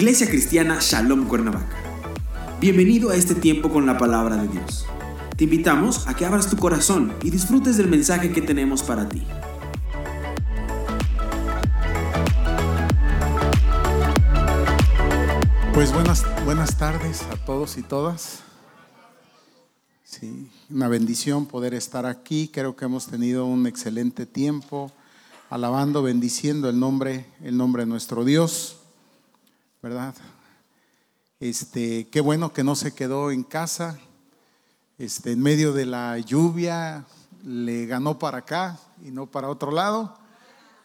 Iglesia Cristiana Shalom Cuernavaca. Bienvenido a este tiempo con la palabra de Dios. Te invitamos a que abras tu corazón y disfrutes del mensaje que tenemos para ti. Pues buenas, buenas tardes a todos y todas. Sí, una bendición poder estar aquí. Creo que hemos tenido un excelente tiempo alabando, bendiciendo el nombre, el nombre de nuestro Dios. ¿Verdad? Este, qué bueno que no se quedó en casa, este, en medio de la lluvia, le ganó para acá y no para otro lado,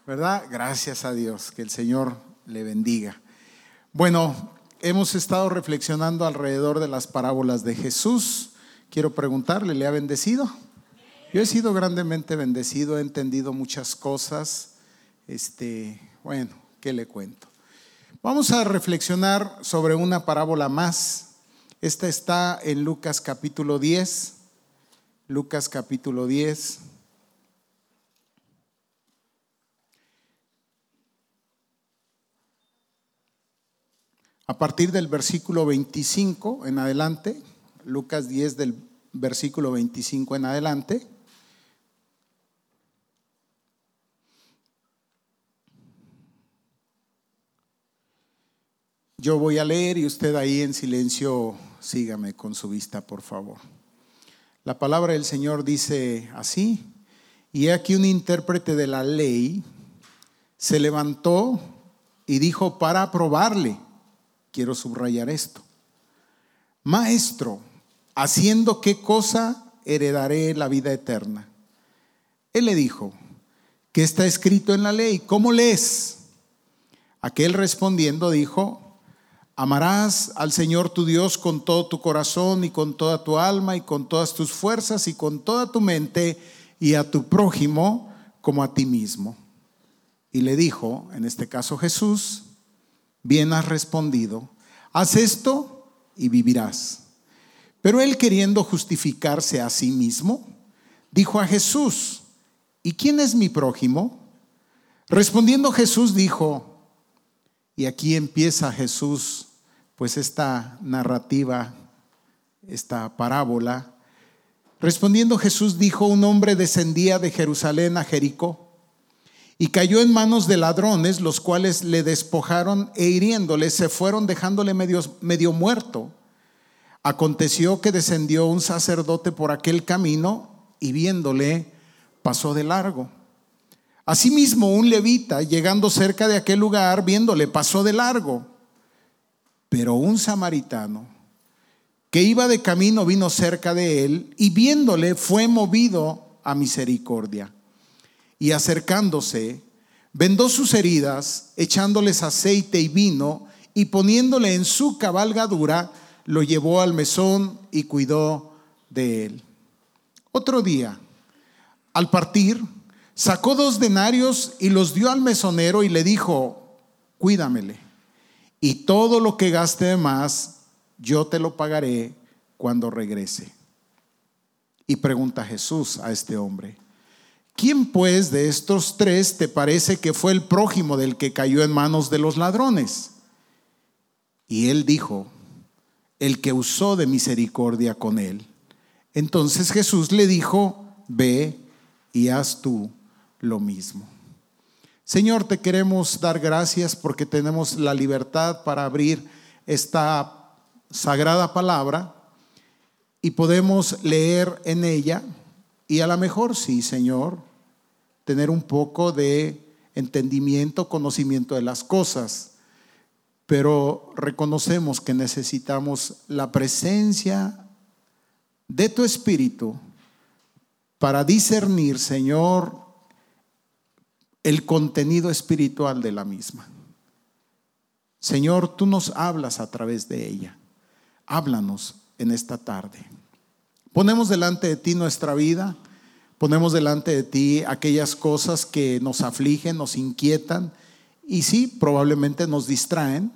¿verdad? Gracias a Dios, que el Señor le bendiga. Bueno, hemos estado reflexionando alrededor de las parábolas de Jesús. Quiero preguntarle, ¿le ha bendecido? Yo he sido grandemente bendecido, he entendido muchas cosas. Este, bueno, ¿qué le cuento? Vamos a reflexionar sobre una parábola más. Esta está en Lucas capítulo 10. Lucas capítulo 10. A partir del versículo 25 en adelante, Lucas 10 del versículo 25 en adelante. Yo voy a leer y usted ahí en silencio sígame con su vista, por favor. La palabra del Señor dice así, y aquí un intérprete de la ley se levantó y dijo para probarle, quiero subrayar esto, Maestro, haciendo qué cosa heredaré la vida eterna. Él le dijo, ¿qué está escrito en la ley? ¿Cómo lees? Aquel respondiendo dijo, Amarás al Señor tu Dios con todo tu corazón y con toda tu alma y con todas tus fuerzas y con toda tu mente y a tu prójimo como a ti mismo. Y le dijo, en este caso Jesús, bien has respondido, haz esto y vivirás. Pero él queriendo justificarse a sí mismo, dijo a Jesús, ¿y quién es mi prójimo? Respondiendo Jesús dijo, y aquí empieza Jesús, pues esta narrativa, esta parábola. Respondiendo Jesús dijo, un hombre descendía de Jerusalén a Jericó y cayó en manos de ladrones, los cuales le despojaron e hiriéndole se fueron dejándole medio, medio muerto. Aconteció que descendió un sacerdote por aquel camino y viéndole pasó de largo. Asimismo, un levita, llegando cerca de aquel lugar, viéndole, pasó de largo. Pero un samaritano que iba de camino vino cerca de él y viéndole fue movido a misericordia. Y acercándose, vendó sus heridas, echándoles aceite y vino, y poniéndole en su cabalgadura, lo llevó al mesón y cuidó de él. Otro día, al partir, Sacó dos denarios y los dio al mesonero y le dijo, cuídamele. Y todo lo que gaste de más, yo te lo pagaré cuando regrese. Y pregunta Jesús a este hombre, ¿quién pues de estos tres te parece que fue el prójimo del que cayó en manos de los ladrones? Y él dijo, el que usó de misericordia con él. Entonces Jesús le dijo, ve y haz tú lo mismo. Señor, te queremos dar gracias porque tenemos la libertad para abrir esta sagrada palabra y podemos leer en ella y a lo mejor sí, Señor, tener un poco de entendimiento, conocimiento de las cosas, pero reconocemos que necesitamos la presencia de tu Espíritu para discernir, Señor, el contenido espiritual de la misma. Señor, tú nos hablas a través de ella. Háblanos en esta tarde. Ponemos delante de ti nuestra vida, ponemos delante de ti aquellas cosas que nos afligen, nos inquietan y sí, probablemente nos distraen.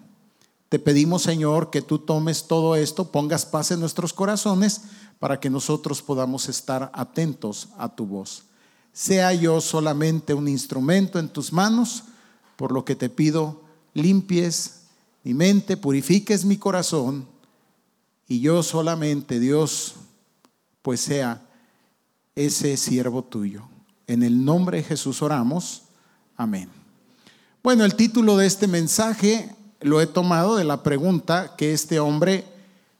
Te pedimos, Señor, que tú tomes todo esto, pongas paz en nuestros corazones para que nosotros podamos estar atentos a tu voz sea yo solamente un instrumento en tus manos, por lo que te pido limpies mi mente, purifiques mi corazón y yo solamente, Dios, pues sea ese siervo tuyo. En el nombre de Jesús oramos. Amén. Bueno, el título de este mensaje lo he tomado de la pregunta que este hombre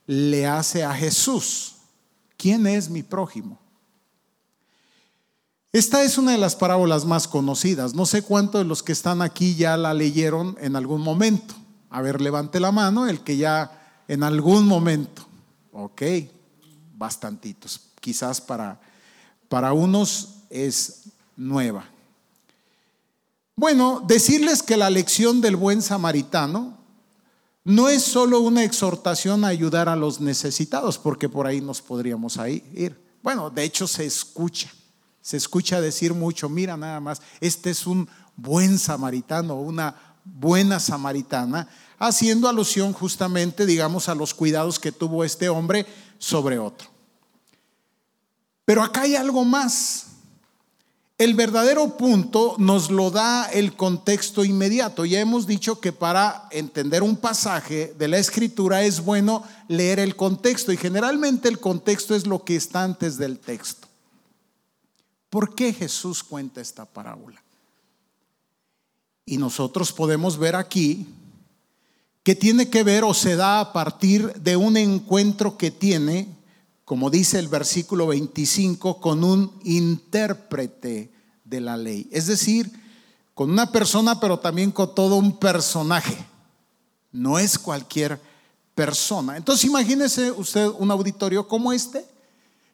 le hace a Jesús. ¿Quién es mi prójimo? Esta es una de las parábolas más conocidas. No sé cuántos de los que están aquí ya la leyeron en algún momento. A ver, levante la mano el que ya en algún momento. Ok, bastantitos. Quizás para, para unos es nueva. Bueno, decirles que la lección del buen samaritano no es solo una exhortación a ayudar a los necesitados, porque por ahí nos podríamos ir. Bueno, de hecho se escucha, se escucha decir mucho, mira nada más, este es un buen samaritano, una buena samaritana, haciendo alusión justamente, digamos, a los cuidados que tuvo este hombre sobre otro. Pero acá hay algo más. El verdadero punto nos lo da el contexto inmediato. Ya hemos dicho que para entender un pasaje de la escritura es bueno leer el contexto y generalmente el contexto es lo que está antes del texto. ¿Por qué Jesús cuenta esta parábola? Y nosotros podemos ver aquí que tiene que ver o se da a partir de un encuentro que tiene como dice el versículo 25, con un intérprete de la ley. Es decir, con una persona, pero también con todo un personaje. No es cualquier persona. Entonces imagínese usted un auditorio como este.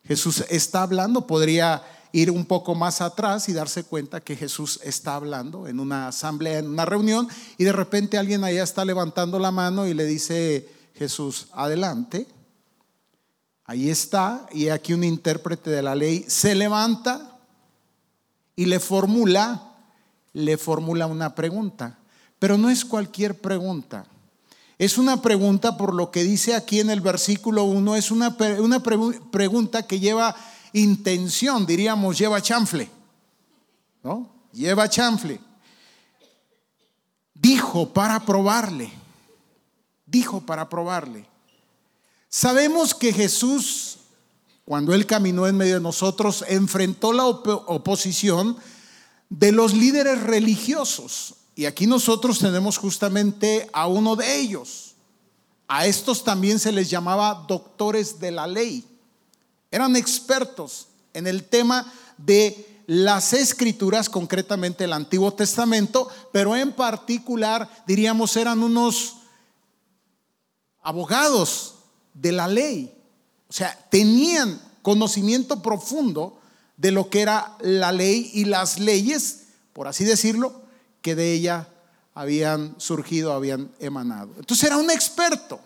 Jesús está hablando, podría ir un poco más atrás y darse cuenta que Jesús está hablando en una asamblea, en una reunión, y de repente alguien allá está levantando la mano y le dice, Jesús, adelante. Ahí está, y aquí un intérprete de la ley se levanta y le formula, le formula una pregunta, pero no es cualquier pregunta. Es una pregunta por lo que dice aquí en el versículo 1, es una, una pregunta que lleva intención, diríamos, lleva chanfle, ¿no? Lleva chanfle. Dijo para probarle, dijo para probarle. Sabemos que Jesús, cuando Él caminó en medio de nosotros, enfrentó la oposición de los líderes religiosos. Y aquí nosotros tenemos justamente a uno de ellos. A estos también se les llamaba doctores de la ley. Eran expertos en el tema de las escrituras, concretamente el Antiguo Testamento, pero en particular, diríamos, eran unos abogados de la ley. O sea, tenían conocimiento profundo de lo que era la ley y las leyes, por así decirlo, que de ella habían surgido, habían emanado. Entonces era un experto.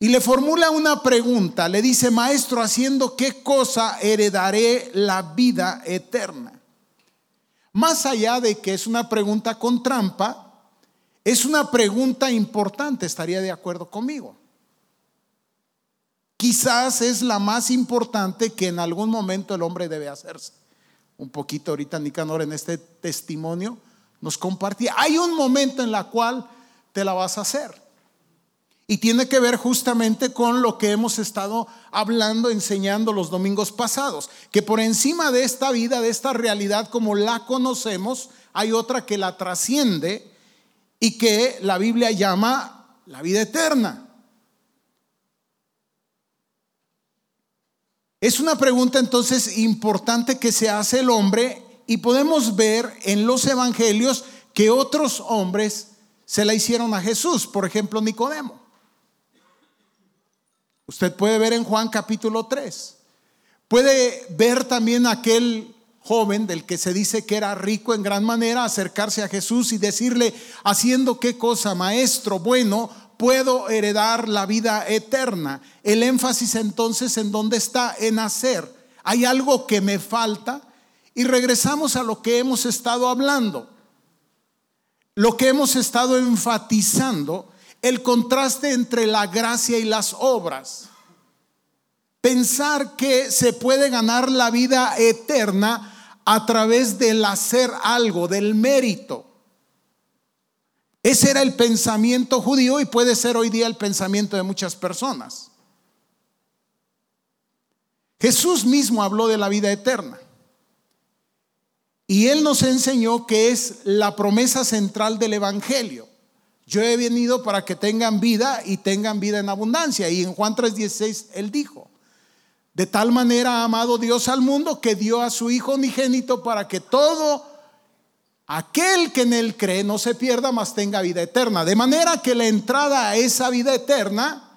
Y le formula una pregunta, le dice, maestro, haciendo qué cosa heredaré la vida eterna. Más allá de que es una pregunta con trampa, es una pregunta importante, estaría de acuerdo conmigo quizás es la más importante que en algún momento el hombre debe hacerse. Un poquito ahorita Nicanor en este testimonio nos compartía. Hay un momento en la cual te la vas a hacer. Y tiene que ver justamente con lo que hemos estado hablando, enseñando los domingos pasados, que por encima de esta vida, de esta realidad como la conocemos, hay otra que la trasciende y que la Biblia llama la vida eterna. Es una pregunta entonces importante que se hace el hombre y podemos ver en los evangelios que otros hombres se la hicieron a Jesús, por ejemplo Nicodemo. Usted puede ver en Juan capítulo 3. Puede ver también aquel joven del que se dice que era rico en gran manera, acercarse a Jesús y decirle, haciendo qué cosa, maestro bueno, puedo heredar la vida eterna. El énfasis entonces en dónde está, en hacer. Hay algo que me falta y regresamos a lo que hemos estado hablando. Lo que hemos estado enfatizando, el contraste entre la gracia y las obras. Pensar que se puede ganar la vida eterna a través del hacer algo, del mérito. Ese era el pensamiento judío y puede ser hoy día el pensamiento de muchas personas. Jesús mismo habló de la vida eterna. Y Él nos enseñó que es la promesa central del Evangelio. Yo he venido para que tengan vida y tengan vida en abundancia. Y en Juan 3:16 Él dijo, de tal manera ha amado Dios al mundo que dio a su Hijo unigénito para que todo aquel que en Él cree no se pierda, mas tenga vida eterna. De manera que la entrada a esa vida eterna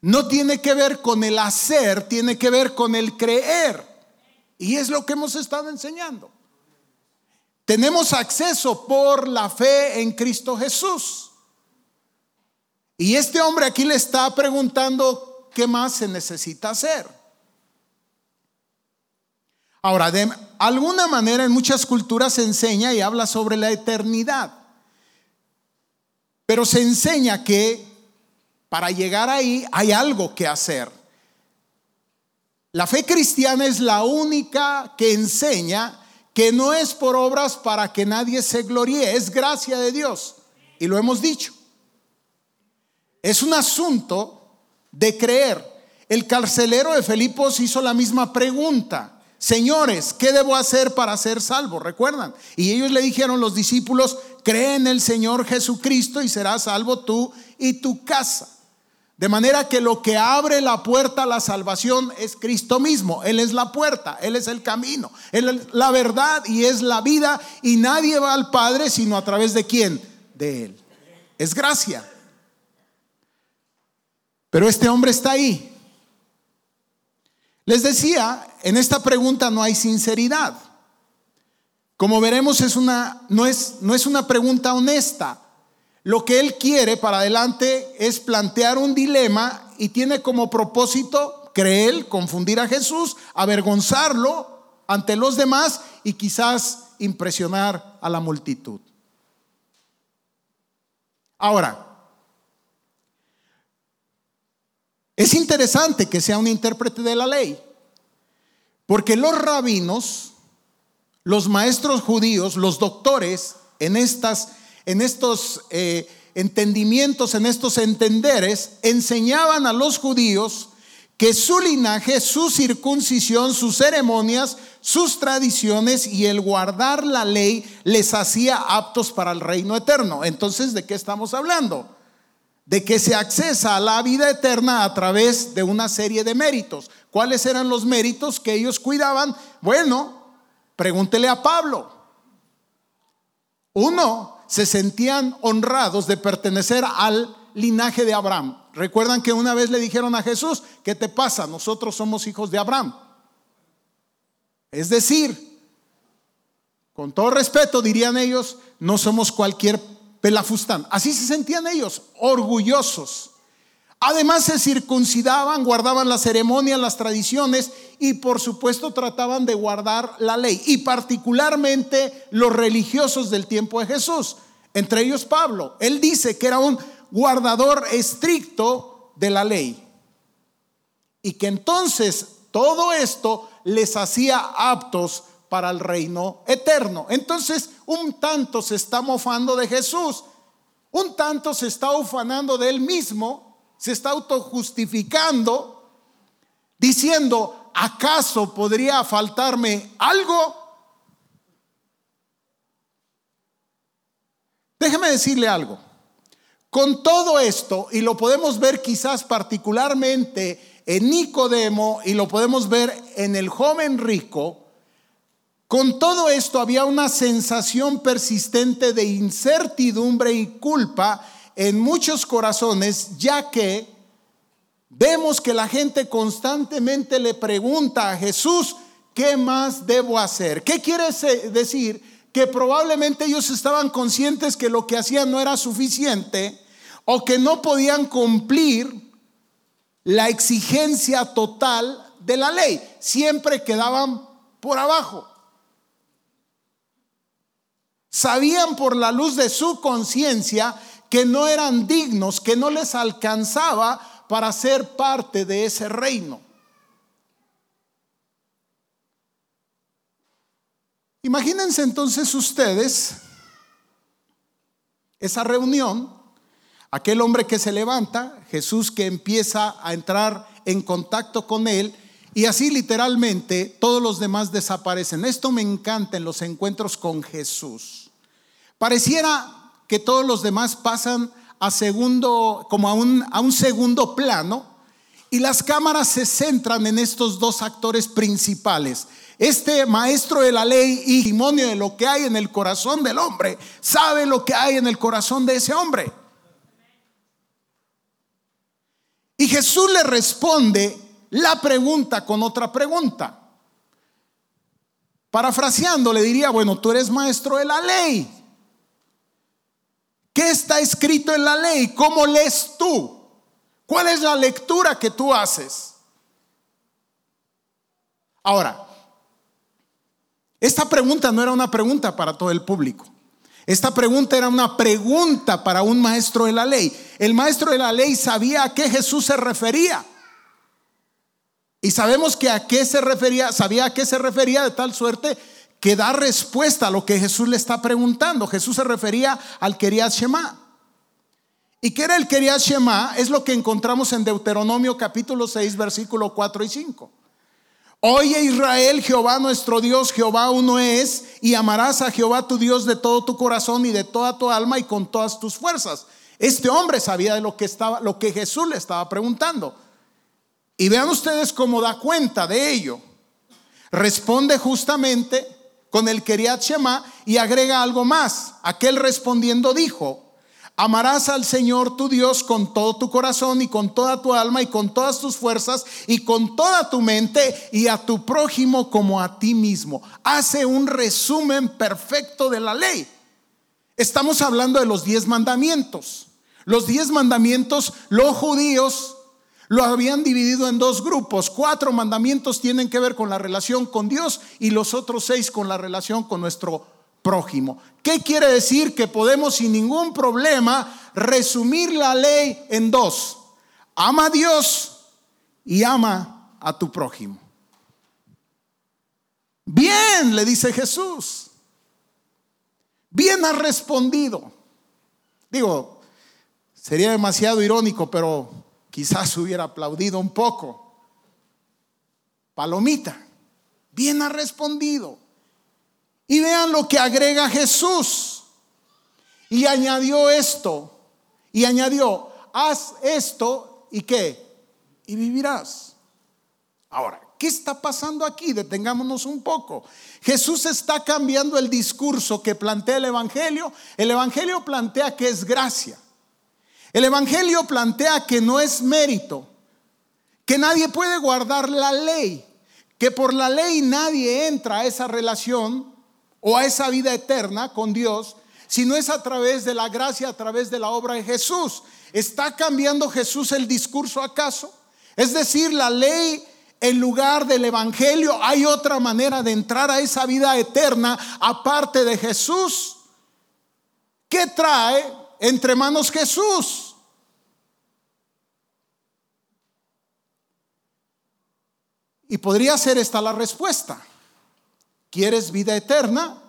no tiene que ver con el hacer, tiene que ver con el creer. Y es lo que hemos estado enseñando. Tenemos acceso por la fe en Cristo Jesús. Y este hombre aquí le está preguntando qué más se necesita hacer. Ahora, de alguna manera en muchas culturas se enseña y habla sobre la eternidad. Pero se enseña que para llegar ahí hay algo que hacer. La fe cristiana es la única que enseña que no es por obras para que nadie se gloríe, es gracia de Dios. Y lo hemos dicho. Es un asunto de creer. El carcelero de Filipos hizo la misma pregunta. Señores, ¿qué debo hacer para ser salvo? ¿Recuerdan? Y ellos le dijeron los discípulos, cree en el Señor Jesucristo y serás salvo tú y tu casa. De manera que lo que abre la puerta a la salvación es Cristo mismo. Él es la puerta, Él es el camino, Él es la verdad y es la vida. Y nadie va al Padre sino a través de quién? De Él. Es gracia. Pero este hombre está ahí. Les decía, en esta pregunta no hay sinceridad. Como veremos, es una, no, es, no es una pregunta honesta. Lo que él quiere para adelante es plantear un dilema y tiene como propósito creer, confundir a Jesús, avergonzarlo ante los demás y quizás impresionar a la multitud. Ahora, es interesante que sea un intérprete de la ley, porque los rabinos, los maestros judíos, los doctores en estas en estos eh, entendimientos, en estos entenderes, enseñaban a los judíos que su linaje, su circuncisión, sus ceremonias, sus tradiciones y el guardar la ley les hacía aptos para el reino eterno. Entonces, ¿de qué estamos hablando? De que se accesa a la vida eterna a través de una serie de méritos. ¿Cuáles eran los méritos que ellos cuidaban? Bueno, pregúntele a Pablo. Uno, se sentían honrados de pertenecer al linaje de Abraham. Recuerdan que una vez le dijeron a Jesús, ¿qué te pasa? Nosotros somos hijos de Abraham. Es decir, con todo respeto dirían ellos, no somos cualquier pelafustán. Así se sentían ellos, orgullosos. Además se circuncidaban, guardaban las ceremonias, las tradiciones y por supuesto trataban de guardar la ley. Y particularmente los religiosos del tiempo de Jesús, entre ellos Pablo. Él dice que era un guardador estricto de la ley. Y que entonces todo esto les hacía aptos para el reino eterno. Entonces un tanto se está mofando de Jesús, un tanto se está ufanando de él mismo se está autojustificando diciendo, ¿acaso podría faltarme algo? Déjeme decirle algo. Con todo esto, y lo podemos ver quizás particularmente en Nicodemo y lo podemos ver en el joven rico, con todo esto había una sensación persistente de incertidumbre y culpa en muchos corazones, ya que vemos que la gente constantemente le pregunta a Jesús, ¿qué más debo hacer? ¿Qué quiere decir? Que probablemente ellos estaban conscientes que lo que hacían no era suficiente o que no podían cumplir la exigencia total de la ley. Siempre quedaban por abajo. Sabían por la luz de su conciencia que no eran dignos, que no les alcanzaba para ser parte de ese reino. Imagínense entonces ustedes esa reunión, aquel hombre que se levanta, Jesús que empieza a entrar en contacto con él, y así literalmente todos los demás desaparecen. Esto me encanta en los encuentros con Jesús. Pareciera que todos los demás pasan a segundo, como a un, a un segundo plano, y las cámaras se centran en estos dos actores principales. Este maestro de la ley y testimonio de lo que hay en el corazón del hombre, sabe lo que hay en el corazón de ese hombre. Y Jesús le responde la pregunta con otra pregunta. Parafraseando, le diría, bueno, tú eres maestro de la ley. ¿Qué está escrito en la ley? ¿Cómo lees tú? ¿Cuál es la lectura que tú haces? Ahora, esta pregunta no era una pregunta para todo el público. Esta pregunta era una pregunta para un maestro de la ley. El maestro de la ley sabía a qué Jesús se refería. Y sabemos que a qué se refería, sabía a qué se refería de tal suerte que da respuesta a lo que Jesús le está preguntando. Jesús se refería al Keriat Shema. ¿Y qué era el Keriat Shema? Es lo que encontramos en Deuteronomio capítulo 6, versículo 4 y 5. Oye Israel, Jehová nuestro Dios, Jehová uno es, y amarás a Jehová tu Dios de todo tu corazón y de toda tu alma y con todas tus fuerzas. Este hombre sabía de lo que estaba, lo que Jesús le estaba preguntando. Y vean ustedes cómo da cuenta de ello. Responde justamente con el Keriat Shema y agrega algo más. Aquel respondiendo dijo, Amarás al Señor tu Dios con todo tu corazón y con toda tu alma y con todas tus fuerzas y con toda tu mente y a tu prójimo como a ti mismo. Hace un resumen perfecto de la ley. Estamos hablando de los diez mandamientos. Los diez mandamientos, los judíos lo habían dividido en dos grupos. Cuatro mandamientos tienen que ver con la relación con Dios y los otros seis con la relación con nuestro prójimo. ¿Qué quiere decir? Que podemos sin ningún problema resumir la ley en dos. Ama a Dios y ama a tu prójimo. Bien, le dice Jesús. Bien ha respondido. Digo, sería demasiado irónico, pero quizás hubiera aplaudido un poco. Palomita, bien ha respondido. Y vean lo que agrega Jesús. Y añadió esto. Y añadió, haz esto y qué. Y vivirás. Ahora, ¿qué está pasando aquí? Detengámonos un poco. Jesús está cambiando el discurso que plantea el Evangelio. El Evangelio plantea que es gracia. El Evangelio plantea que no es mérito, que nadie puede guardar la ley, que por la ley nadie entra a esa relación o a esa vida eterna con Dios, si no es a través de la gracia, a través de la obra de Jesús. ¿Está cambiando Jesús el discurso acaso? Es decir, la ley en lugar del Evangelio, hay otra manera de entrar a esa vida eterna aparte de Jesús. ¿Qué trae entre manos Jesús. Y podría ser esta la respuesta. ¿Quieres vida eterna?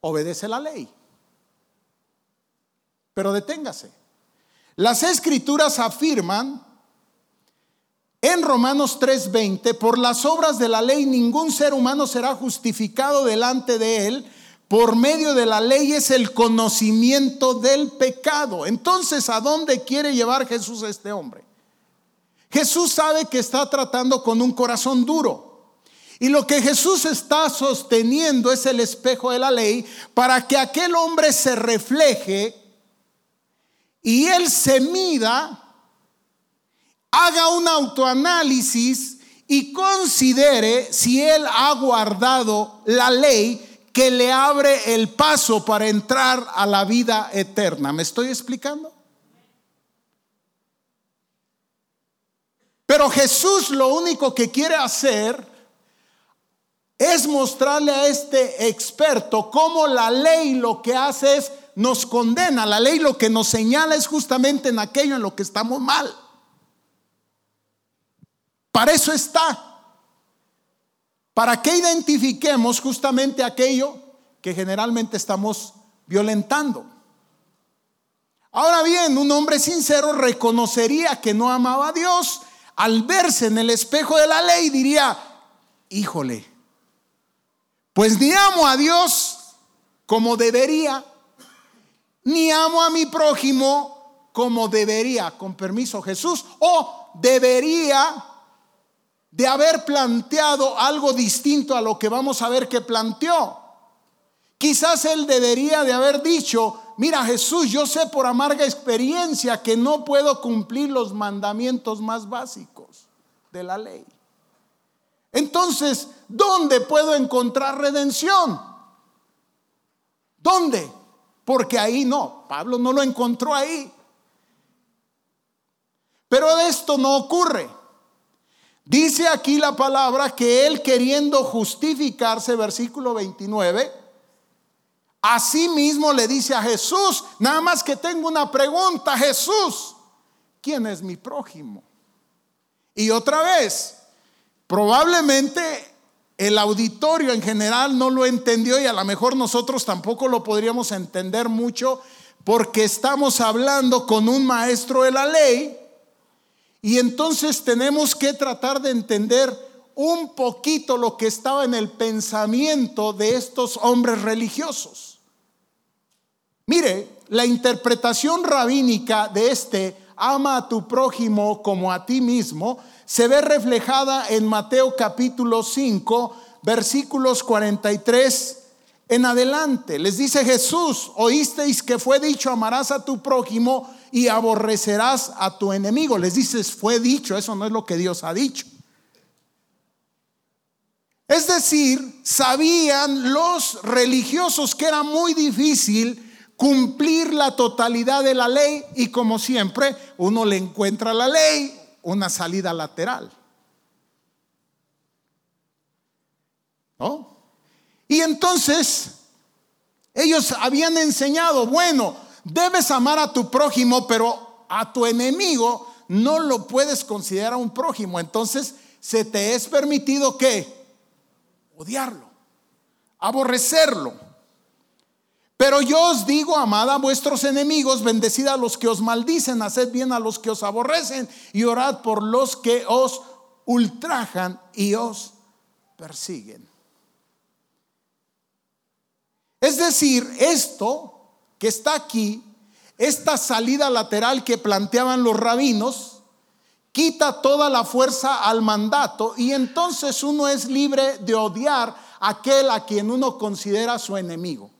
Obedece la ley. Pero deténgase. Las escrituras afirman en Romanos 3:20, por las obras de la ley ningún ser humano será justificado delante de él, por medio de la ley es el conocimiento del pecado. Entonces, ¿a dónde quiere llevar Jesús a este hombre? Jesús sabe que está tratando con un corazón duro. Y lo que Jesús está sosteniendo es el espejo de la ley para que aquel hombre se refleje y él se mida, haga un autoanálisis y considere si él ha guardado la ley que le abre el paso para entrar a la vida eterna. ¿Me estoy explicando? Pero Jesús lo único que quiere hacer es mostrarle a este experto cómo la ley lo que hace es nos condena. La ley lo que nos señala es justamente en aquello en lo que estamos mal. Para eso está para que identifiquemos justamente aquello que generalmente estamos violentando. Ahora bien, un hombre sincero reconocería que no amaba a Dios. Al verse en el espejo de la ley diría, híjole, pues ni amo a Dios como debería, ni amo a mi prójimo como debería, con permiso Jesús, o debería de haber planteado algo distinto a lo que vamos a ver que planteó. Quizás él debería de haber dicho, mira Jesús, yo sé por amarga experiencia que no puedo cumplir los mandamientos más básicos de la ley. Entonces, ¿dónde puedo encontrar redención? ¿Dónde? Porque ahí no, Pablo no lo encontró ahí. Pero esto no ocurre. Dice aquí la palabra que él queriendo justificarse, versículo 29, así mismo le dice a Jesús, nada más que tengo una pregunta, Jesús, ¿quién es mi prójimo? Y otra vez, probablemente el auditorio en general no lo entendió y a lo mejor nosotros tampoco lo podríamos entender mucho porque estamos hablando con un maestro de la ley y entonces tenemos que tratar de entender un poquito lo que estaba en el pensamiento de estos hombres religiosos. Mire, la interpretación rabínica de este ama a tu prójimo como a ti mismo se ve reflejada en Mateo capítulo 5, versículos 43 en adelante. Les dice Jesús, oísteis que fue dicho, amarás a tu prójimo y aborrecerás a tu enemigo. Les dices, fue dicho, eso no es lo que Dios ha dicho. Es decir, sabían los religiosos que era muy difícil cumplir la totalidad de la ley y como siempre uno le encuentra la ley una salida lateral. ¿No? Y entonces ellos habían enseñado, bueno, debes amar a tu prójimo, pero a tu enemigo no lo puedes considerar un prójimo. Entonces se te es permitido que odiarlo, aborrecerlo. Pero yo os digo, amad a vuestros enemigos, bendecid a los que os maldicen, haced bien a los que os aborrecen y orad por los que os ultrajan y os persiguen. Es decir, esto que está aquí, esta salida lateral que planteaban los rabinos, quita toda la fuerza al mandato y entonces uno es libre de odiar a aquel a quien uno considera su enemigo.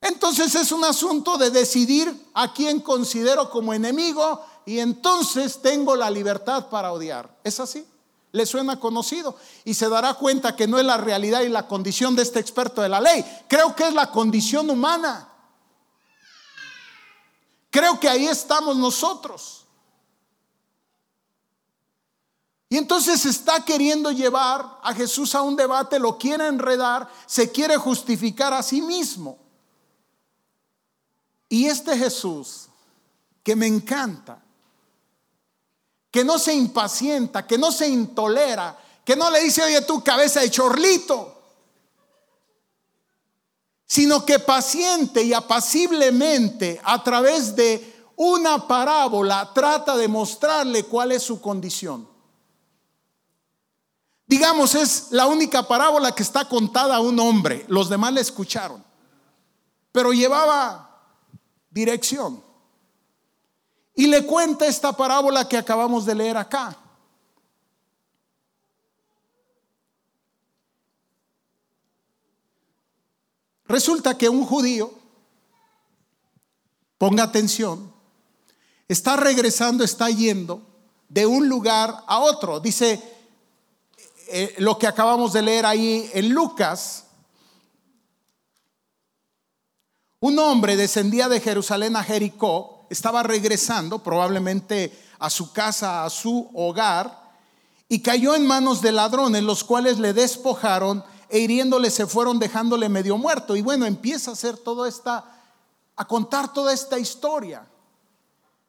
Entonces es un asunto de decidir a quién considero como enemigo y entonces tengo la libertad para odiar. ¿Es así? ¿Le suena conocido? Y se dará cuenta que no es la realidad y la condición de este experto de la ley. Creo que es la condición humana. Creo que ahí estamos nosotros. Y entonces está queriendo llevar a Jesús a un debate, lo quiere enredar, se quiere justificar a sí mismo. Y este Jesús, que me encanta, que no se impacienta, que no se intolera, que no le dice, oye, tu cabeza de chorlito, sino que paciente y apaciblemente a través de una parábola trata de mostrarle cuál es su condición. Digamos, es la única parábola que está contada a un hombre, los demás le escucharon, pero llevaba dirección. Y le cuenta esta parábola que acabamos de leer acá. Resulta que un judío, ponga atención, está regresando, está yendo de un lugar a otro. Dice eh, lo que acabamos de leer ahí en Lucas, Un hombre descendía de Jerusalén a Jericó, estaba regresando probablemente a su casa, a su hogar, y cayó en manos de ladrones, los cuales le despojaron e hiriéndole se fueron dejándole medio muerto. Y bueno, empieza a hacer toda esta, a contar toda esta historia.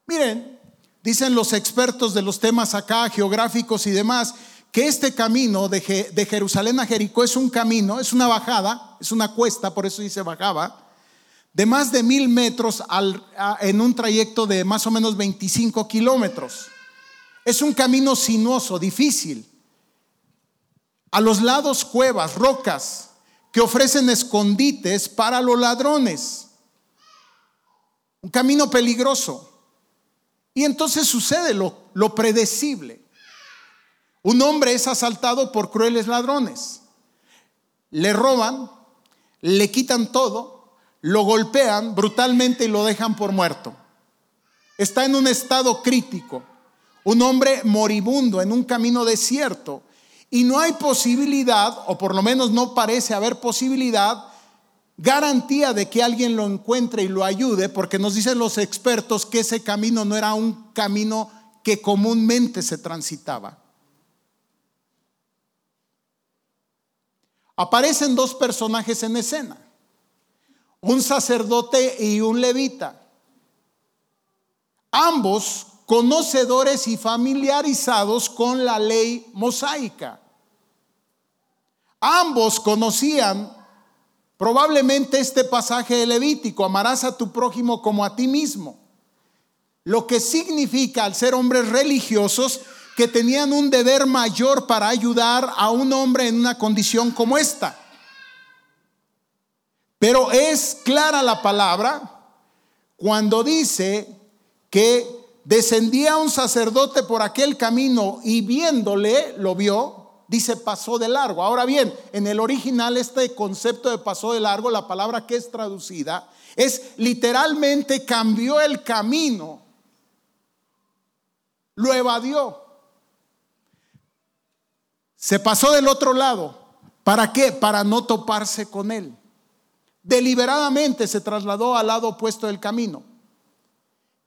Miren, dicen los expertos de los temas acá, geográficos y demás, que este camino de, de Jerusalén a Jericó es un camino, es una bajada, es una cuesta, por eso dice bajaba de más de mil metros en un trayecto de más o menos 25 kilómetros. Es un camino sinuoso, difícil. A los lados cuevas, rocas, que ofrecen escondites para los ladrones. Un camino peligroso. Y entonces sucede lo, lo predecible. Un hombre es asaltado por crueles ladrones. Le roban, le quitan todo, lo golpean brutalmente y lo dejan por muerto. Está en un estado crítico. Un hombre moribundo en un camino desierto y no hay posibilidad, o por lo menos no parece haber posibilidad, garantía de que alguien lo encuentre y lo ayude, porque nos dicen los expertos que ese camino no era un camino que comúnmente se transitaba. Aparecen dos personajes en escena, un sacerdote y un levita, ambos conocedores y familiarizados con la ley mosaica. Ambos conocían probablemente este pasaje Levítico, amarás a tu prójimo como a ti mismo. Lo que significa al ser hombres religiosos que tenían un deber mayor para ayudar a un hombre en una condición como esta. Pero es clara la palabra cuando dice que descendía un sacerdote por aquel camino y viéndole, lo vio, dice pasó de largo. Ahora bien, en el original este concepto de pasó de largo, la palabra que es traducida, es literalmente cambió el camino, lo evadió, se pasó del otro lado. ¿Para qué? Para no toparse con él. Deliberadamente se trasladó al lado opuesto del camino.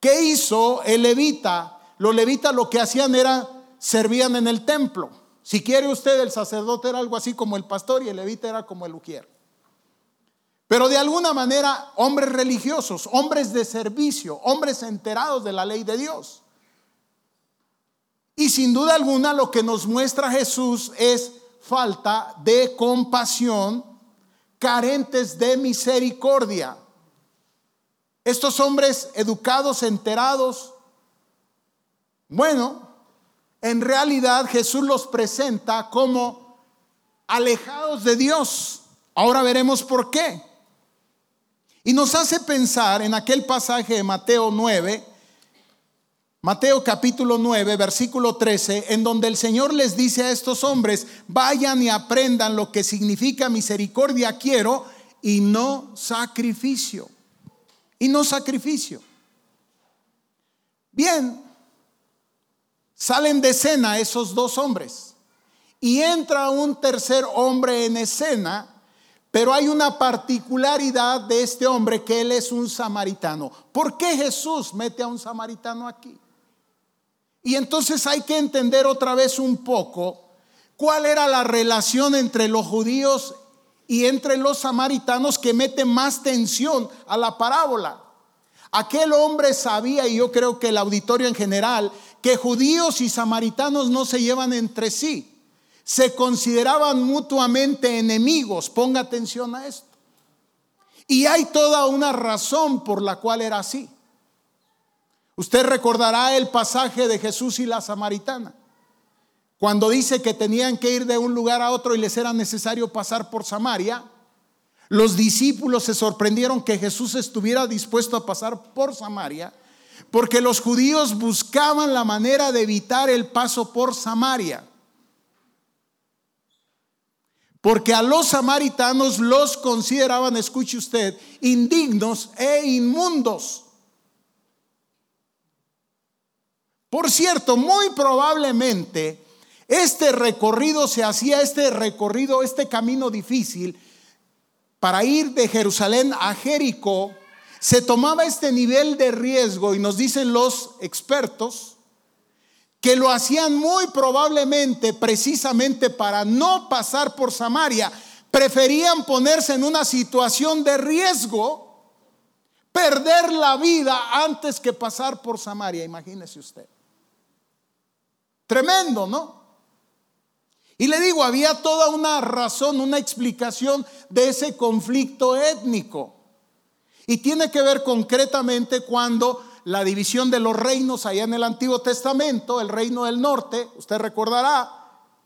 ¿Qué hizo el levita? Los levitas lo que hacían era servían en el templo. Si quiere usted, el sacerdote era algo así como el pastor y el levita era como el ujier. Pero de alguna manera, hombres religiosos, hombres de servicio, hombres enterados de la ley de Dios. Y sin duda alguna lo que nos muestra Jesús es falta de compasión, carentes de misericordia. Estos hombres educados, enterados, bueno, en realidad Jesús los presenta como alejados de Dios. Ahora veremos por qué. Y nos hace pensar en aquel pasaje de Mateo 9, Mateo capítulo 9, versículo 13, en donde el Señor les dice a estos hombres, vayan y aprendan lo que significa misericordia quiero y no sacrificio. Y no sacrificio. Bien, Salen de escena esos dos hombres y entra un tercer hombre en escena, pero hay una particularidad de este hombre que él es un samaritano. ¿Por qué Jesús mete a un samaritano aquí? Y entonces hay que entender otra vez un poco cuál era la relación entre los judíos y entre los samaritanos que mete más tensión a la parábola. Aquel hombre sabía, y yo creo que el auditorio en general, que judíos y samaritanos no se llevan entre sí. Se consideraban mutuamente enemigos. Ponga atención a esto. Y hay toda una razón por la cual era así. Usted recordará el pasaje de Jesús y la samaritana, cuando dice que tenían que ir de un lugar a otro y les era necesario pasar por Samaria. Los discípulos se sorprendieron que Jesús estuviera dispuesto a pasar por Samaria porque los judíos buscaban la manera de evitar el paso por Samaria. Porque a los samaritanos los consideraban, escuche usted, indignos e inmundos. Por cierto, muy probablemente este recorrido se hacía, este recorrido, este camino difícil, para ir de Jerusalén a Jericó, se tomaba este nivel de riesgo y nos dicen los expertos que lo hacían muy probablemente precisamente para no pasar por Samaria. Preferían ponerse en una situación de riesgo, perder la vida antes que pasar por Samaria, imagínese usted. Tremendo, ¿no? Y le digo, había toda una razón, una explicación de ese conflicto étnico. Y tiene que ver concretamente cuando la división de los reinos allá en el Antiguo Testamento, el reino del norte, usted recordará,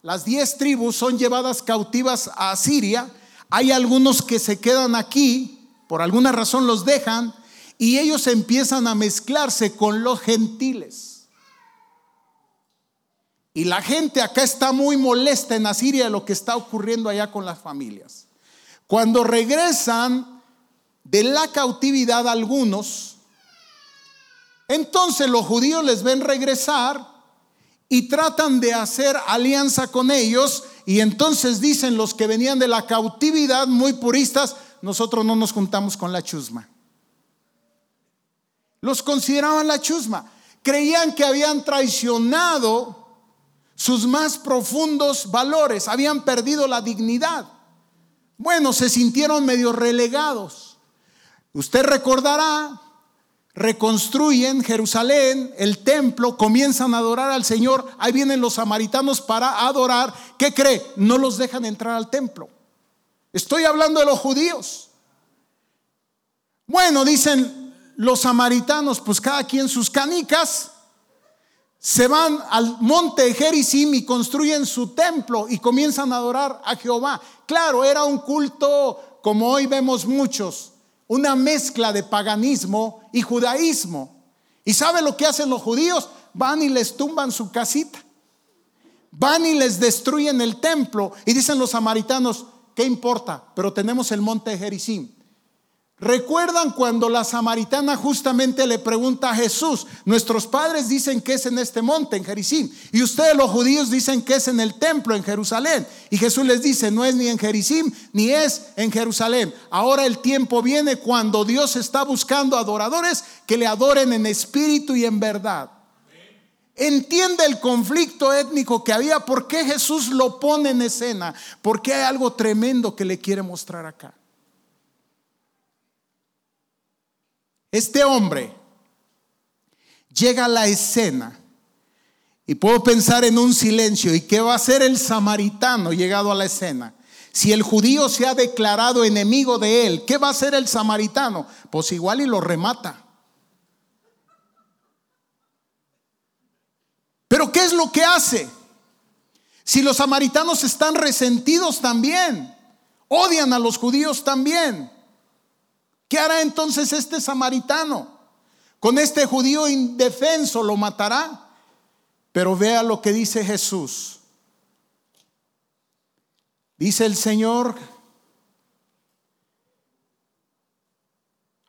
las diez tribus son llevadas cautivas a Siria. Hay algunos que se quedan aquí, por alguna razón los dejan, y ellos empiezan a mezclarse con los gentiles. Y la gente acá está muy molesta en Asiria de lo que está ocurriendo allá con las familias. Cuando regresan de la cautividad algunos, entonces los judíos les ven regresar y tratan de hacer alianza con ellos y entonces dicen los que venían de la cautividad muy puristas, nosotros no nos juntamos con la chusma. Los consideraban la chusma. Creían que habían traicionado sus más profundos valores, habían perdido la dignidad. Bueno, se sintieron medio relegados. Usted recordará reconstruyen Jerusalén, el templo, comienzan a adorar al Señor, ahí vienen los samaritanos para adorar, ¿qué cree? No los dejan entrar al templo. Estoy hablando de los judíos. Bueno, dicen los samaritanos, pues cada quien sus canicas, se van al monte Gerizim y construyen su templo y comienzan a adorar a Jehová. Claro, era un culto como hoy vemos muchos, una mezcla de paganismo y judaísmo. ¿Y sabe lo que hacen los judíos? Van y les tumban su casita. Van y les destruyen el templo. Y dicen los samaritanos, ¿qué importa? Pero tenemos el monte Gerizim. ¿Recuerdan cuando la samaritana justamente le pregunta a Jesús, nuestros padres dicen que es en este monte, en Jericim, y ustedes los judíos dicen que es en el templo, en Jerusalén? Y Jesús les dice, no es ni en Jericim, ni es en Jerusalén. Ahora el tiempo viene cuando Dios está buscando adoradores que le adoren en espíritu y en verdad. Entiende el conflicto étnico que había, por qué Jesús lo pone en escena, porque hay algo tremendo que le quiere mostrar acá. Este hombre llega a la escena y puedo pensar en un silencio. ¿Y qué va a hacer el samaritano llegado a la escena? Si el judío se ha declarado enemigo de él, ¿qué va a hacer el samaritano? Pues igual y lo remata. Pero ¿qué es lo que hace? Si los samaritanos están resentidos también, odian a los judíos también. ¿Qué hará entonces este samaritano? Con este judío indefenso lo matará. Pero vea lo que dice Jesús. Dice el Señor,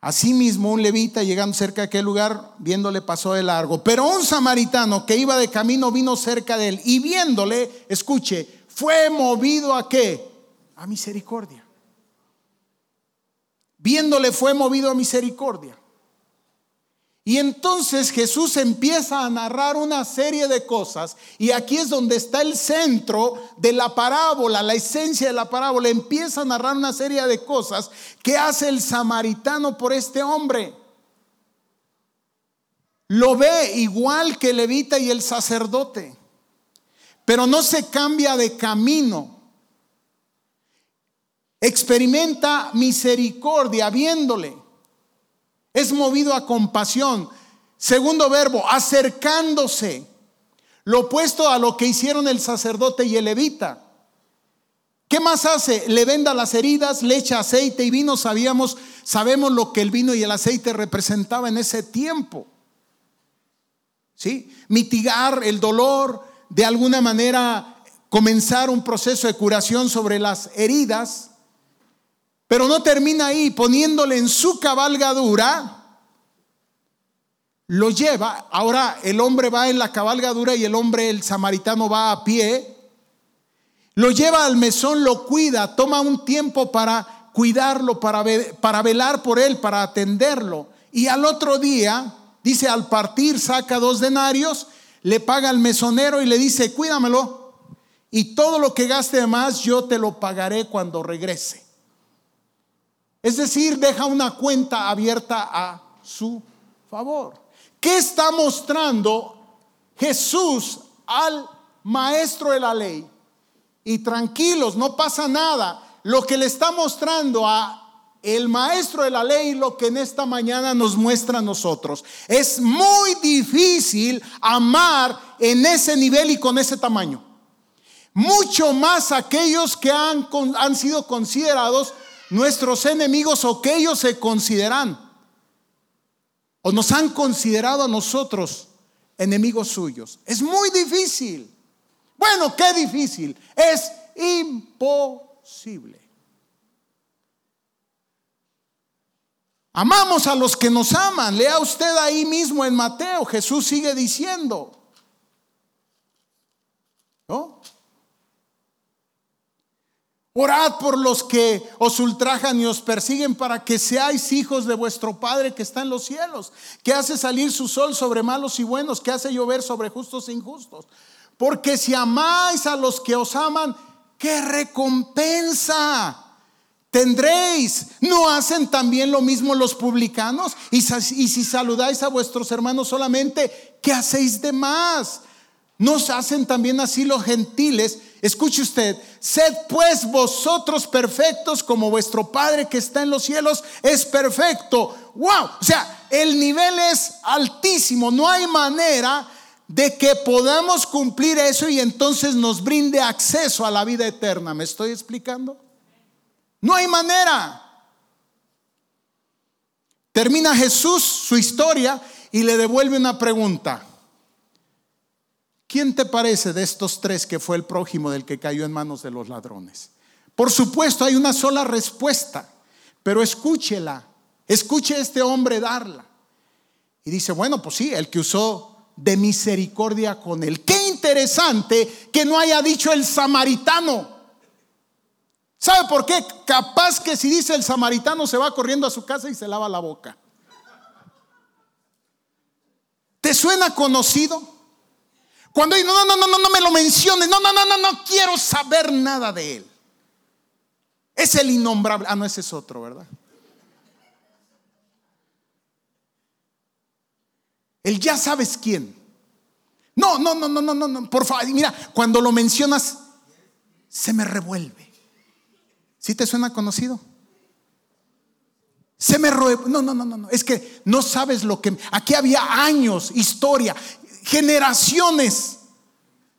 Asimismo, un levita llegando cerca de aquel lugar, viéndole pasó de largo. Pero un samaritano que iba de camino vino cerca de él y viéndole, escuche, fue movido a qué? A misericordia viéndole fue movido a misericordia. Y entonces Jesús empieza a narrar una serie de cosas y aquí es donde está el centro de la parábola, la esencia de la parábola. Empieza a narrar una serie de cosas que hace el samaritano por este hombre. Lo ve igual que el levita y el sacerdote, pero no se cambia de camino experimenta misericordia viéndole. Es movido a compasión. Segundo verbo, acercándose. Lo opuesto a lo que hicieron el sacerdote y el levita. ¿Qué más hace? Le venda las heridas, le echa aceite y vino. Sabíamos, sabemos lo que el vino y el aceite representaba en ese tiempo. ¿Sí? Mitigar el dolor, de alguna manera comenzar un proceso de curación sobre las heridas. Pero no termina ahí, poniéndole en su cabalgadura, lo lleva. Ahora el hombre va en la cabalgadura y el hombre, el samaritano, va a pie. Lo lleva al mesón, lo cuida, toma un tiempo para cuidarlo, para, para velar por él, para atenderlo. Y al otro día, dice, al partir saca dos denarios, le paga al mesonero y le dice, cuídamelo. Y todo lo que gaste más, yo te lo pagaré cuando regrese. Es decir, deja una cuenta abierta a su favor. ¿Qué está mostrando Jesús al maestro de la ley? Y tranquilos, no pasa nada. Lo que le está mostrando a el maestro de la ley lo que en esta mañana nos muestra a nosotros. Es muy difícil amar en ese nivel y con ese tamaño. Mucho más aquellos que han, han sido considerados nuestros enemigos o que ellos se consideran o nos han considerado a nosotros enemigos suyos. Es muy difícil. Bueno, qué difícil. Es imposible. Amamos a los que nos aman. Lea usted ahí mismo en Mateo. Jesús sigue diciendo. ¿No? Orad por los que os ultrajan y os persiguen para que seáis hijos de vuestro Padre que está en los cielos, que hace salir su sol sobre malos y buenos, que hace llover sobre justos e injustos. Porque si amáis a los que os aman, ¿qué recompensa tendréis? ¿No hacen también lo mismo los publicanos? Y, si saludáis a vuestros hermanos solamente, ¿qué hacéis de más? ¿Nos hacen también así los gentiles? Escuche usted, sed pues vosotros perfectos como vuestro Padre que está en los cielos es perfecto. Wow, o sea, el nivel es altísimo, no hay manera de que podamos cumplir eso y entonces nos brinde acceso a la vida eterna. ¿Me estoy explicando? No hay manera. Termina Jesús su historia y le devuelve una pregunta. ¿Quién te parece de estos tres que fue el prójimo del que cayó en manos de los ladrones? Por supuesto, hay una sola respuesta, pero escúchela, escuche a este hombre darla. Y dice, bueno, pues sí, el que usó de misericordia con él. Qué interesante que no haya dicho el samaritano. ¿Sabe por qué? Capaz que si dice el samaritano se va corriendo a su casa y se lava la boca. ¿Te suena conocido? Cuando dice, no, no, no, no, no me lo menciones, no, no, no, no, no quiero saber nada de él. Es el innombrable. Ah, no, ese es otro, ¿verdad? El ya sabes quién. No, no, no, no, no, no, no, por favor, mira, cuando lo mencionas, se me revuelve. ¿Sí te suena conocido? Se me revuelve. No, no, no, no, no. Es que no sabes lo que. Aquí había años, historia generaciones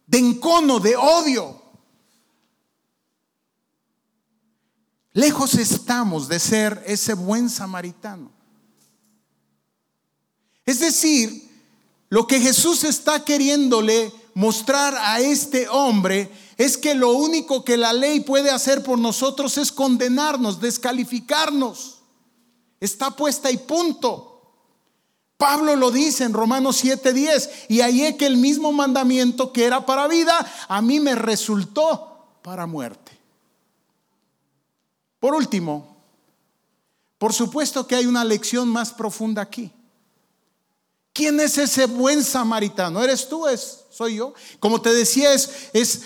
de encono, de odio. Lejos estamos de ser ese buen samaritano. Es decir, lo que Jesús está queriéndole mostrar a este hombre es que lo único que la ley puede hacer por nosotros es condenarnos, descalificarnos. Está puesta y punto. Pablo lo dice en Romanos 7:10, y ahí es que el mismo mandamiento que era para vida, a mí me resultó para muerte. Por último, por supuesto que hay una lección más profunda aquí. ¿Quién es ese buen samaritano? ¿Eres tú? ¿Es, ¿Soy yo? Como te decía, es, es,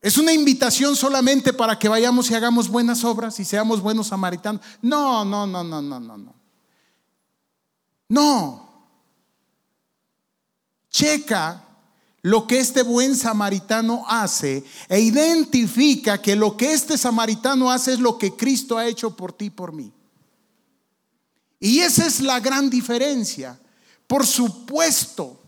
es una invitación solamente para que vayamos y hagamos buenas obras y seamos buenos samaritanos. No, no, no, no, no, no, no. No. Checa lo que este buen samaritano hace e identifica que lo que este samaritano hace es lo que Cristo ha hecho por ti y por mí. Y esa es la gran diferencia. Por supuesto,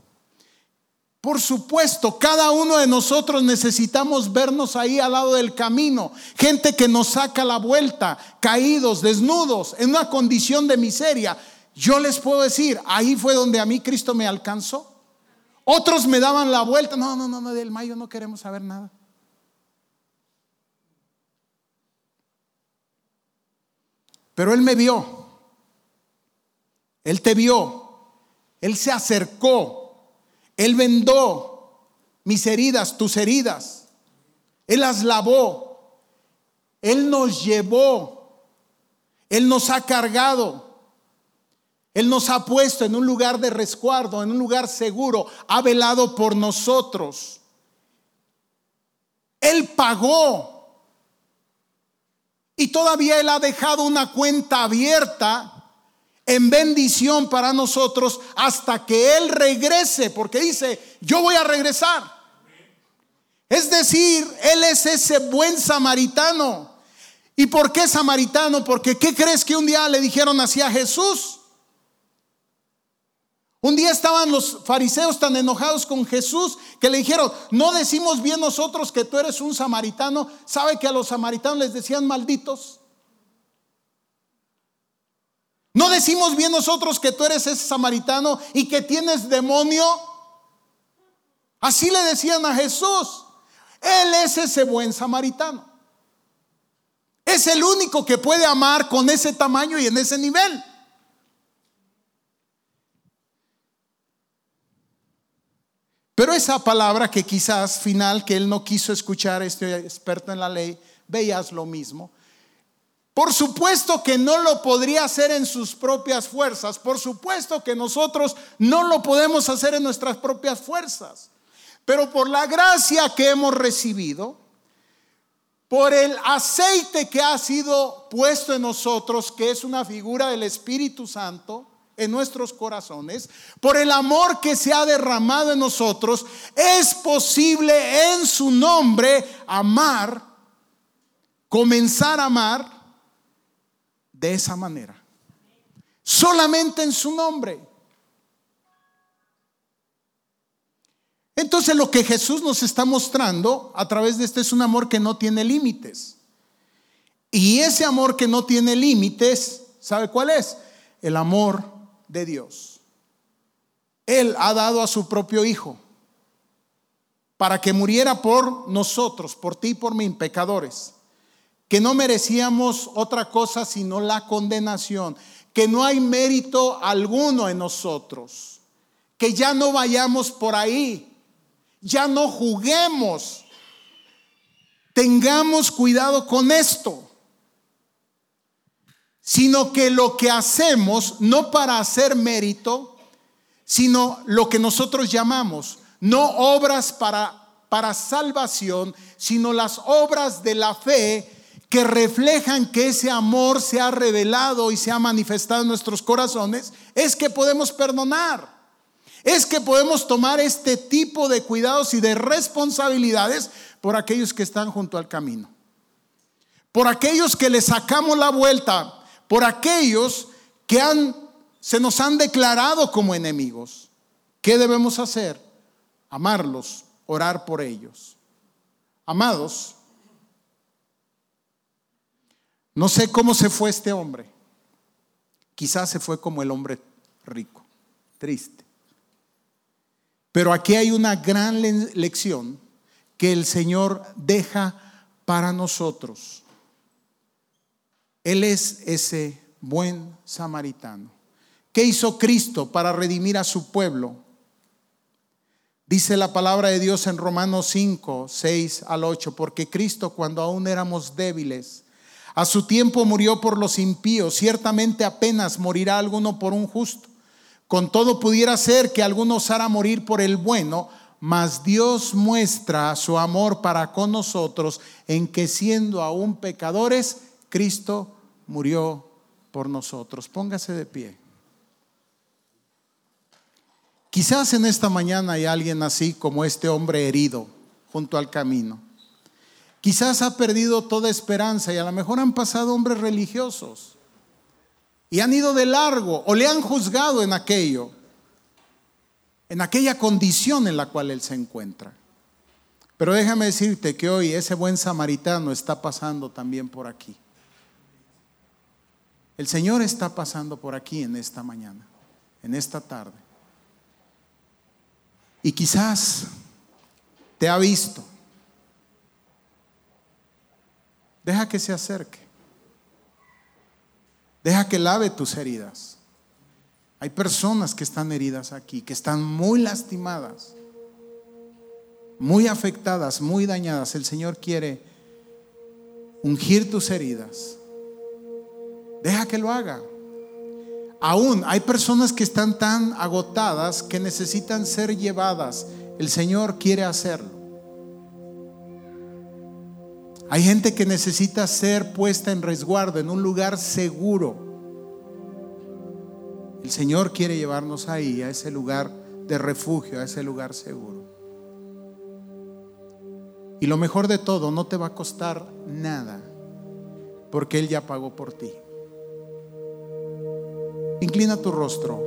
por supuesto, cada uno de nosotros necesitamos vernos ahí al lado del camino. Gente que nos saca la vuelta, caídos, desnudos, en una condición de miseria. Yo les puedo decir, ahí fue donde a mí Cristo me alcanzó. Otros me daban la vuelta. No, no, no, no, del mayo no queremos saber nada. Pero Él me vio. Él te vio. Él se acercó. Él vendó mis heridas, tus heridas. Él las lavó. Él nos llevó. Él nos ha cargado. Él nos ha puesto en un lugar de resguardo, en un lugar seguro, ha velado por nosotros. Él pagó. Y todavía Él ha dejado una cuenta abierta en bendición para nosotros hasta que Él regrese, porque dice, yo voy a regresar. Es decir, Él es ese buen samaritano ¿Y por qué samaritano? Porque ¿qué crees que un día le dijeron así a Jesús? Un día estaban los fariseos tan enojados con Jesús que le dijeron, no decimos bien nosotros que tú eres un samaritano. ¿Sabe que a los samaritanos les decían malditos? No decimos bien nosotros que tú eres ese samaritano y que tienes demonio. Así le decían a Jesús. Él es ese buen samaritano. Es el único que puede amar con ese tamaño y en ese nivel. Pero esa palabra que quizás final que él no quiso escuchar, este experto en la ley, veías lo mismo. Por supuesto que no lo podría hacer en sus propias fuerzas. Por supuesto que nosotros no lo podemos hacer en nuestras propias fuerzas. Pero por la gracia que hemos recibido, por el aceite que ha sido puesto en nosotros, que es una figura del Espíritu Santo en nuestros corazones, por el amor que se ha derramado en nosotros, es posible en su nombre amar, comenzar a amar de esa manera. Solamente en su nombre. Entonces lo que Jesús nos está mostrando a través de este es un amor que no tiene límites. Y ese amor que no tiene límites, ¿sabe cuál es? El amor de Dios. Él ha dado a su propio Hijo para que muriera por nosotros, por ti y por mí, pecadores. Que no merecíamos otra cosa sino la condenación, que no hay mérito alguno en nosotros, que ya no vayamos por ahí, ya no juguemos, tengamos cuidado con esto, sino que lo que hacemos, no para hacer mérito, sino lo que nosotros llamamos, no obras para, para salvación, sino las obras de la fe que reflejan que ese amor se ha revelado y se ha manifestado en nuestros corazones, es que podemos perdonar. Es que podemos tomar este tipo de cuidados y de responsabilidades por aquellos que están junto al camino. Por aquellos que le sacamos la vuelta, por aquellos que han se nos han declarado como enemigos. ¿Qué debemos hacer? Amarlos, orar por ellos. Amados, no sé cómo se fue este hombre. Quizás se fue como el hombre rico, triste. Pero aquí hay una gran lección que el Señor deja para nosotros. Él es ese buen samaritano. ¿Qué hizo Cristo para redimir a su pueblo? Dice la palabra de Dios en Romanos 5, 6 al 8, porque Cristo cuando aún éramos débiles, a su tiempo murió por los impíos, ciertamente apenas morirá alguno por un justo. Con todo pudiera ser que alguno osara morir por el bueno, mas Dios muestra su amor para con nosotros en que siendo aún pecadores, Cristo murió por nosotros. Póngase de pie. Quizás en esta mañana hay alguien así como este hombre herido junto al camino Quizás ha perdido toda esperanza y a lo mejor han pasado hombres religiosos y han ido de largo o le han juzgado en aquello, en aquella condición en la cual él se encuentra. Pero déjame decirte que hoy ese buen samaritano está pasando también por aquí. El Señor está pasando por aquí en esta mañana, en esta tarde. Y quizás te ha visto Deja que se acerque. Deja que lave tus heridas. Hay personas que están heridas aquí, que están muy lastimadas, muy afectadas, muy dañadas. El Señor quiere ungir tus heridas. Deja que lo haga. Aún hay personas que están tan agotadas que necesitan ser llevadas. El Señor quiere hacerlo. Hay gente que necesita ser puesta en resguardo, en un lugar seguro. El Señor quiere llevarnos ahí, a ese lugar de refugio, a ese lugar seguro. Y lo mejor de todo, no te va a costar nada. porque Él ya pagó por ti. Inclina tu rostro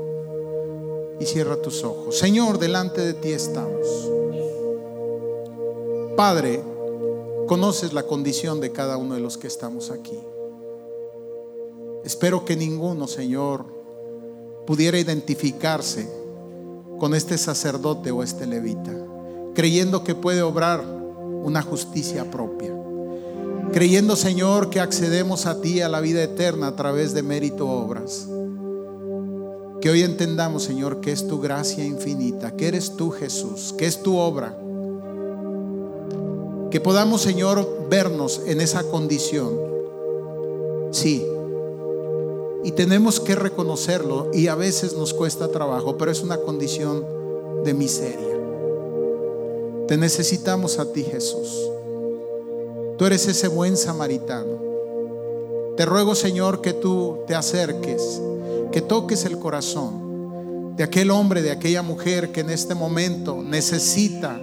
y cierra tus ojos. Señor, delante de ti estamos. Padre, conoces la condición de cada uno de los que estamos aquí. Espero que ninguno, Señor, pudiera identificarse con este sacerdote o este levita, creyendo que puede obrar una justicia propia, creyendo, Señor, que accedemos a ti, a la vida eterna, a través de mérito obras. Que hoy entendamos, Señor, que es tu gracia infinita, que eres tú, Jesús, que es tu obra. Que podamos, Señor, vernos en esa condición. Sí, y tenemos que reconocerlo y a veces nos cuesta trabajo, pero es una condición de miseria. Te necesitamos a ti, Jesús. Tú eres ese buen samaritano. Te ruego, Señor, que tú te acerques, que toques el corazón de aquel hombre, de aquella mujer que en este momento necesita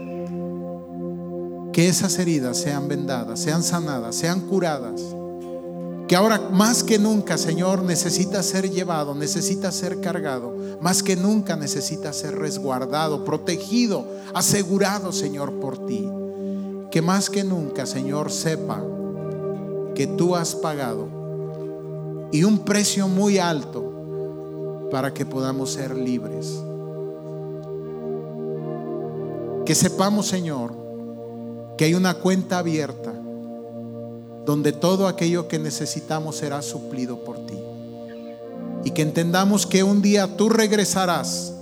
que esas heridas sean vendadas, sean sanadas, sean curadas que ahora más que nunca, Señor, necesita ser llevado, necesita ser cargado, más que nunca necesita ser resguardado, protegido, asegurado, Señor, por ti. Que más que nunca, Señor, sepa que tú has pagado y un precio muy alto para que podamos ser libres. Que sepamos, Señor, que hay una cuenta abierta donde todo aquello que necesitamos será suplido por ti. Y que entendamos que un día tú regresarás.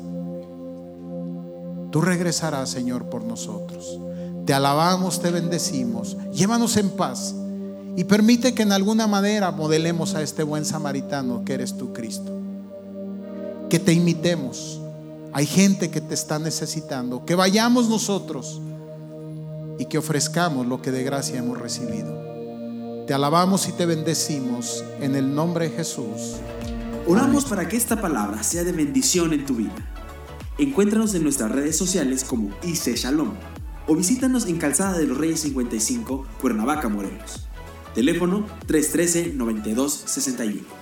Tú regresarás, Señor, por nosotros. Te alabamos, te bendecimos. Llévanos en paz. Y permite que en alguna manera modelemos a este buen samaritano que eres tú, Cristo. Que te imitemos. Hay gente que te está necesitando. Que vayamos nosotros y que ofrezcamos lo que de gracia hemos recibido. Te alabamos y te bendecimos en el nombre de Jesús. Oramos para que esta palabra sea de bendición en tu vida. Encuéntranos en nuestras redes sociales como IC Shalom o visítanos en Calzada de los Reyes 55, Cuernavaca, Morelos. Teléfono 313-9261.